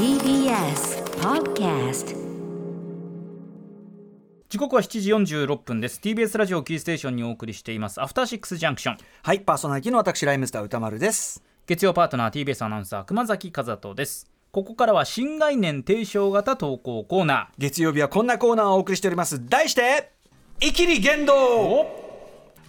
TBS Podcast 時刻は7時46分です。TBS ラジオキーステーションにお送りしています。アフターシックスジャンクション。はい、パーソナリティの私、ライムスター歌丸です。月曜パートナー TBS アナウンサー熊崎和人です。ここからは新概念提唱型投稿コーナ月曜日はこんなコーナーをお送りしております。題して、イキリ言動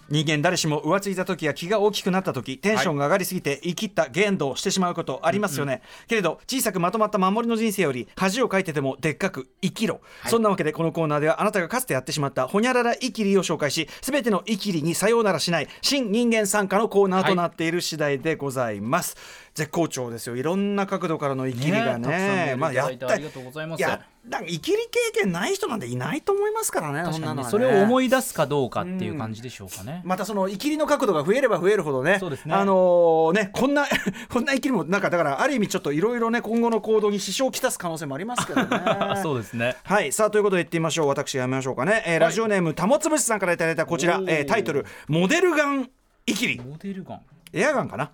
人間誰しも浮ついた時や気が大きくなった時テンションが上がりすぎて生きった言動をしてしまうことありますよね、けれど小さくまとまった守りの人生より恥をかいててもでっかく生きろ、そんなわけでこのコーナーではあなたがかつてやってしまったほにゃららイキリを紹介し全てのイキリにさようならしない新人間参加のコーナーとなっている次第でございます、絶好調ですよ。いろんな角度からのイキリがね。まあやったてありがとうございます。やなんかイキリ経験ない人なんていないと思いますからね確かに、ね、ね。それを思い出すかどうかっていう感じでしょうかね、またそのイキリの角度が増えれば増えるほどねあのーねこんな こんなイキリもなんかだからある意味ちょっといろいろね今後の行動に支障をきたす可能性もありますけどね。そうですね。はい。さあということで言ってみましょう。私やめましょうかね、えーラジオネームたもつぶしさんからいただいたこちら、えータイトル「モデルガンイキリ」モデルガン。エアガンかな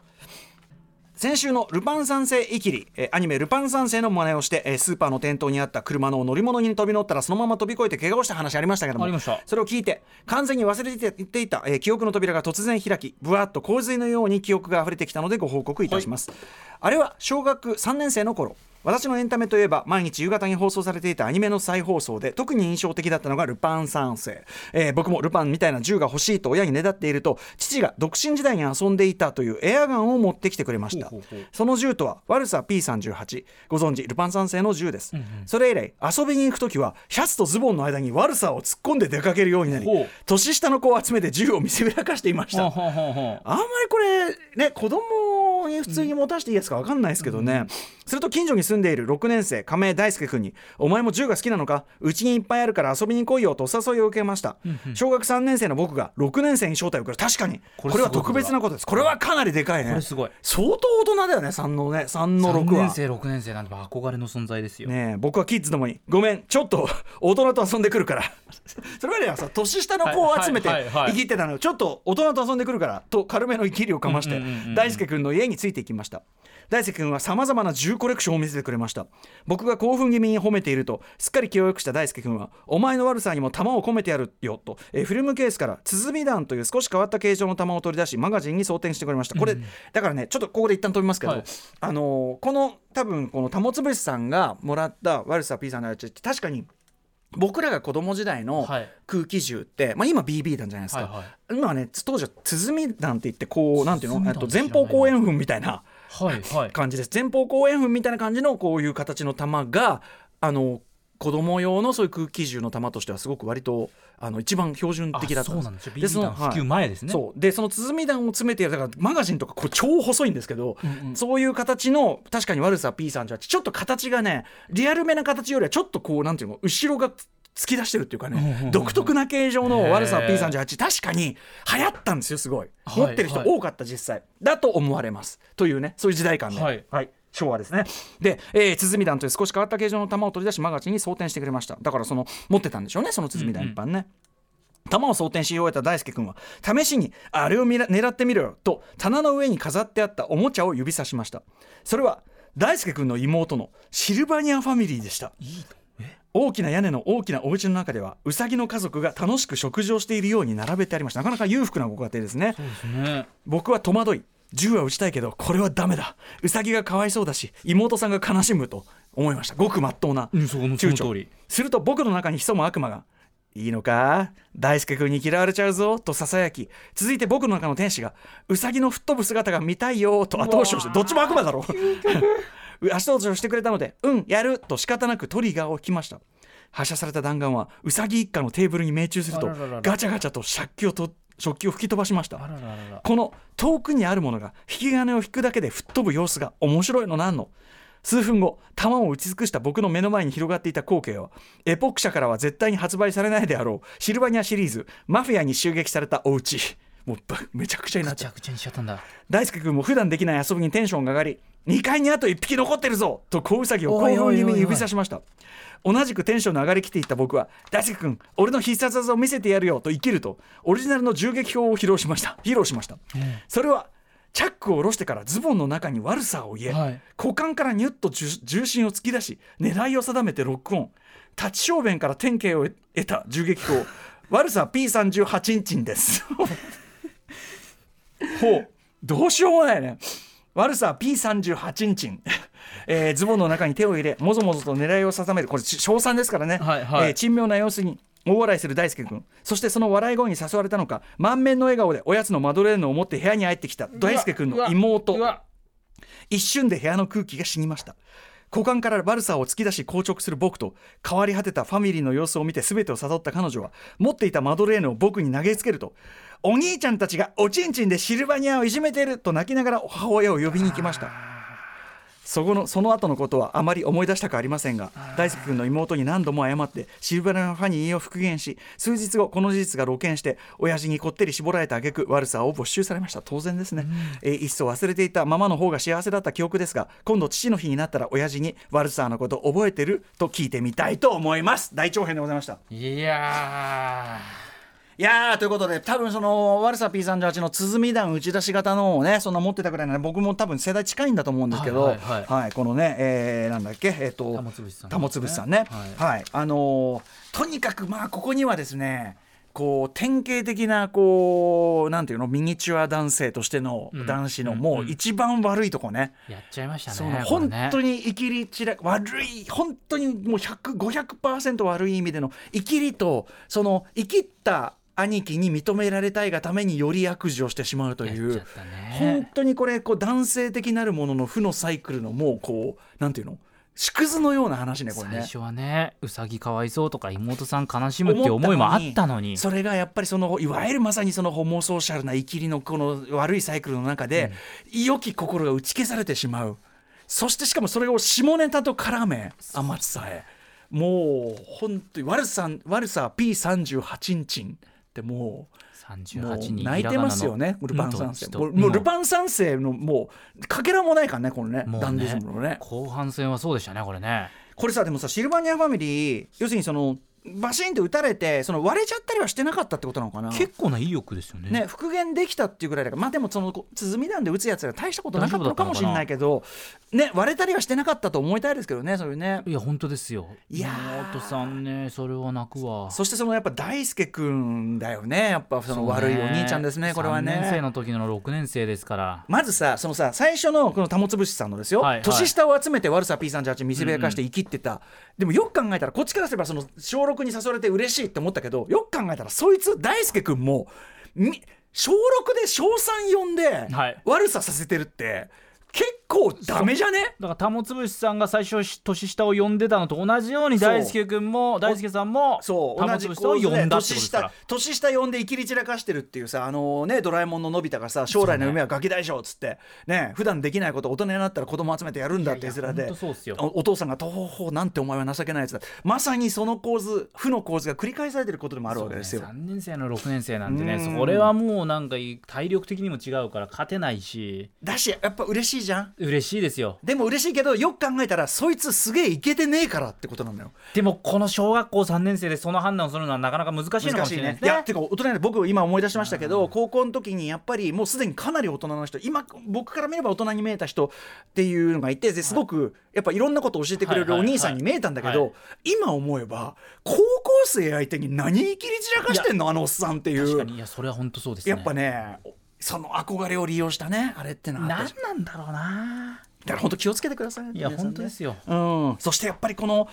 先週のルパン三世イキリ、えーアニメ「ルパン三世」の真似をして、えースーパーの店頭にあった車の乗り物に飛び乗ったらそのまま飛び越えて怪我をした話ありましたけどもありました。それを聞いて完全に忘れていていた、えー記憶の扉が突然開きぶわっと洪水のように記憶が溢れてきたのでご報告いたします、あれは小学3年生の頃私のエンタメといえば毎日夕方に放送されていたアニメの再放送で特に印象的だったのがルパン三世、えー僕もルパンみたいな銃が欲しいと親にねだっていると父が独身時代に遊んでいたというエアガンを持ってきてくれました。その銃とはワルサ P38 ご存知ルパン三世の銃です、それ以来遊びに行く時はシャツとズボンの間にワルサを突っ込んで出かけるようになり年下の子を集めて銃を見せびらかしていました。あんまりこれね子供に普通に持たしていいやつか分かんないですけどね、すると近所に住んでいる6年生亀井大輔君に「お前も銃が好きなのか？うちにいっぱいあるから遊びに来いよ」とお誘いを受けました、小学3年生の僕が6年生に招待を受ける。確かに。これは特別なことです。これはかなりでかいね。これすごい。相当大人だよね3のね3の6 3は年生6年生なんて憧れの存在ですよ、ねえ僕はキッズどもに「ごめんちょっと大人と遊んでくるから」それまではさ年下の子を集めて生きってたのよ。ちょっと大人と遊んでくるからと軽めの生きりをかまして大輔君の家についていきました。大輔君はさまざまな銃コレクションを見せてくれました。僕が興奮気味に褒めているとすっかり気を良くした大輔君は「お前の悪さにも弾を込めてやるよ」と、えーフィルムケースから鼓弾という少し変わった形状の弾を取り出しマガジンに装填してくれました。これ、だからねちょっとここで一旦飛びますけど、はい。あのーこの多分このたもつぶしさんがもらった悪さ P さんのやつって確かに僕らが子供時代のはい。空気銃って、まあ、今 BB 弾じゃないですか、はいはい。今はね当時は鼓弾って言ってこうなんていうの？えっと前方後円墳みたいなはい。はい。感じです。前方後円墳みたいな感じのこういう形の弾があの子供用のそういう空気銃の弾としてはすごく割とあの一番標準的だった。あそうなんですよ。でその弾普及前ですね、そう。でその鼓弾を詰めてだからマガジンとかこう超細いんですけど、うんうん。そういう形の確かに悪さ P さんじゃちょっと形がねリアルめな形よりはちょっとこうなんていうの後ろが突き出してるっていうかね独特な形状の悪さへー。P38 確かに流行ったんですよすごい、はい持ってる人多かった実際。だと思われます。というねそういう時代感で、はい。昭和ですね。で、えー、鼓弾という少し変わった形状の弾を取り出しマガジンに装填してくれました。だからその持ってたんでしょうねその鼓弾一般ね、弾を装填し終えた大輔君は試しにあれを狙ってみろよと棚の上に飾ってあったおもちゃを指さしました。それは大輔君の妹のシルバニアファミリーでした大きな屋根の大きなお家の中ではウサギの家族が楽しく食事をしているように並べてありました。なかなか裕福なご家庭ですね。ね。僕は戸惑い銃は撃ちたいけどこれはダメだ。ウサギがかわいそうだし妹さんが悲しむと思いました。ごくまっとうな躊躇。すると僕の中に潜む悪魔が「いいのか？大輔君に嫌われちゃうぞ」とささやき。続いて僕の中の天使が「ウサギの吹っ飛ぶ姿が見たいよ」と後押しをしてどっちも悪魔だろ 足押しをしてくれたので「うんやる」と仕方なくトリガーを引きました。発射された弾丸はウサギ一家のテーブルに命中するとガチャガチャと食器をと食器を吹き飛ばしました。この遠くにあるものが引き金を引くだけで吹っ飛ぶ様子が面白いのなんの？数分後弾を打ち尽くした僕の目の前に広がっていた光景はエポック社からは絶対に発売されないであろうシルバニアシリーズマフィアに襲撃されたお家。もうばめちゃくちゃになっちゃったんだ。大輔君も普段できない遊びにテンションが上がり2階にあと1匹残ってるぞと小ウサギを興奮気味に指さしました。同じくテンションの上がりきっていった僕は大輔君俺の必殺技を見せてやるよと生きるとオリジナルの銃撃法を披露しました。披露しました、それはチャックを下ろしてからズボンの中に悪さを入れ、はい。股間からニュッと重重心を突き出し狙いを定めてロックオン。立ち小便から典型を得た銃撃口悪さ P38 インチンです。ほう。どうしようもないね悪さ P38 インチンえーズボンの中に手を入れもぞもぞと狙いを定める。これち称賛ですからね、はいはい。えー珍妙な様子に大笑いする大輔君。そしてその笑い声に誘われたのか満面の笑顔でおやつのマドレーヌを持って部屋に入ってきた大輔君の妹。一瞬で部屋の空気が死にました股間からバルサーを突き出し硬直する僕と変わり果てたファミリーの様子を見て全てを悟った彼女は持っていたマドレーヌを僕に投げつけるとお兄ちゃんたちがおちんちんでシルバニアをいじめていると泣きながら母親を呼びに行きました。そこのその後のことはあまり思い出したくありませんが大輔君の妹に何度も謝ってシルバニアファニーを復元し数日後この事実が露見して親父にこってり絞られた挙句悪さを没収されました。当然ですね、えーいっそ忘れていたままの方が幸せだった記憶ですが今度父の日になったら親父に悪さのこと覚えてると聞いてみたいと思います。大長編でございました。いやいやーということで多分その悪さ P38 の鼓弾打ち出し型のをねそんな持ってたぐらいなので僕も多分世代近いんだと思うんですけど、ははいい。はいこのね、えーなんだっけえっ、と玉潰しさん玉潰しさんね。ははい、あのーとにかくまあここにはですねこう典型的なこうなんていうのミニチュア男性としてのうん。男子のうんもう一番悪いとこね、ーやっちゃいましたね本ね。当に生きり散ら悪い本当にもう100500%悪い意味での生きりとその生きった兄貴に認められたいがためにより悪事をしてしまうというやっちゃった本ね当にこれこう男性的なるものの負のサイクルのもうこうなんていうの？縮図のような話ねこれね。最初はねうさぎかわいそうとか妹さん悲しむっていう思いもあったのに。それがやっぱりそのいわゆるまさにそのホモソーシャルな生きりのこの悪いサイクルの中で、良き心が打ち消されてしまう。そしてしかもそれを下ネタと絡め天津さえもう本当に悪さ悪さ P38 インチンってもう。も38う人泣いてますよね、ルパン三世。もうルパン三世のもうかけらもないからね、このね、ねダンディズムのね。後半戦はそうでしたねこれねこれさ、でもさ、シルバニアファミリー、要するにその、バシンって撃たれて、その割れちゃったりはしてなかったってことなのかな？結構な意欲ですよね。ね、復元できたっていうぐらいだからまあでもそのこ鼓弾で打つやつが大したことなかったのかもしれないけどね割れたりはしてなかったと思いたいですけどねそういうね。いや本当ですよ。いやー。妹さんねそれは泣くわ。そしてそのやっぱ大輔君だよね。やっぱその悪いお兄ちゃんですねこれは3年生ねの時の6年生ですから。まずさそのさ最初のこの玉潰しさんのですよ、はいはい。年下を集めて悪さ P38 見せびらかして生きってた、でもよく考えたらこっちからすればその小6に誘われて嬉しいって思ったけどよく考えたらそいつ大輔君もみ小6で小3呼んではい。悪ささせてるって結構ダメじゃね？だから玉潰しさんが最初し年下を呼んでたのと同じように大輔君も大輔さんもそう玉同じ潰しさんを呼んだってことで年下年下呼んでいきり散らかしてるっていうさあのねドラえもんののび太がさ将来の夢はガキ大将っつってね普段できないこと大人になったら子供集めてやるんだって面で。おお父さんが「とほほなんてお前は情けないやつだ」まさにその構図負の構図が繰り返されてることでもあるわけですよ。3年生の6年生なんてねうん。それはもうなんか体力的にも違うから勝てないし。だしやっぱ嬉しいじゃん。嬉しいですよ。でも嬉しいけどよく考えたらそいつすげえイケてねえからってことなんだよ。でもこの小学校3年生でその判断をするのはなかなか難しいのかも難しれないですね。ねいやてか大人で僕今思い出しましたけど、高校の時にやっぱりもうすでにかなり大人の人今僕から見れば大人に見えた人っていうのがいてですごくやっぱいろんなことを教えてくれるお兄さんに見えたんだけど、はい今思えば高校生相手に何生きり散らかしてんの？あのおっさんっていう。確かに。いやそれは本当そうですね。やっぱねその憧れを利用したねあれってのは何なんだろうな。だから本当気をつけてくださいいや本当ですよ。うん、そしてやっぱりこの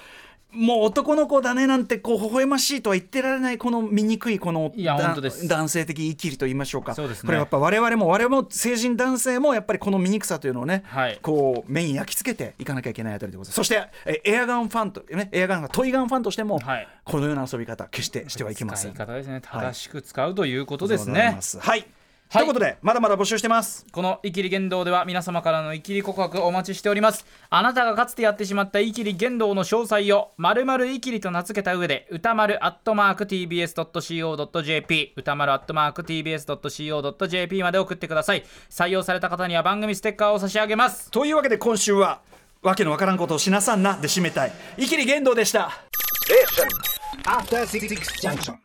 もう男の子だねなんてこう微笑ましいとは言ってられないこの醜いこのいやだ本当です。男性的生きりと言いましょうか。そうですね。これやっぱ我々も我々も成人男性もやっぱりこの醜さというのをね、はい。こう目に焼き付けていかなきゃいけないあたりでございます。そしてえエアガンファンと、ね、エアガントイガンファンとしても、はい。このような遊び方決してしてはいけません。使い方ですね。正しく使うということですね。はい、はいということでまだまだ募集してます。この「イキリ言動」では皆様からのイキリ告白お待ちしております。あなたがかつてやってしまったイキリ言動の詳細を〇〇イキリと名付けた上で歌丸アットマーク TBS.CO.JP 歌丸アットマーク TBS.CO.JP まで送ってください。採用された方には番組ステッカーを差し上げます。というわけで今週はわけのわからんことをしなさんなで締めたい。イキリ言動でした。After Six Junction.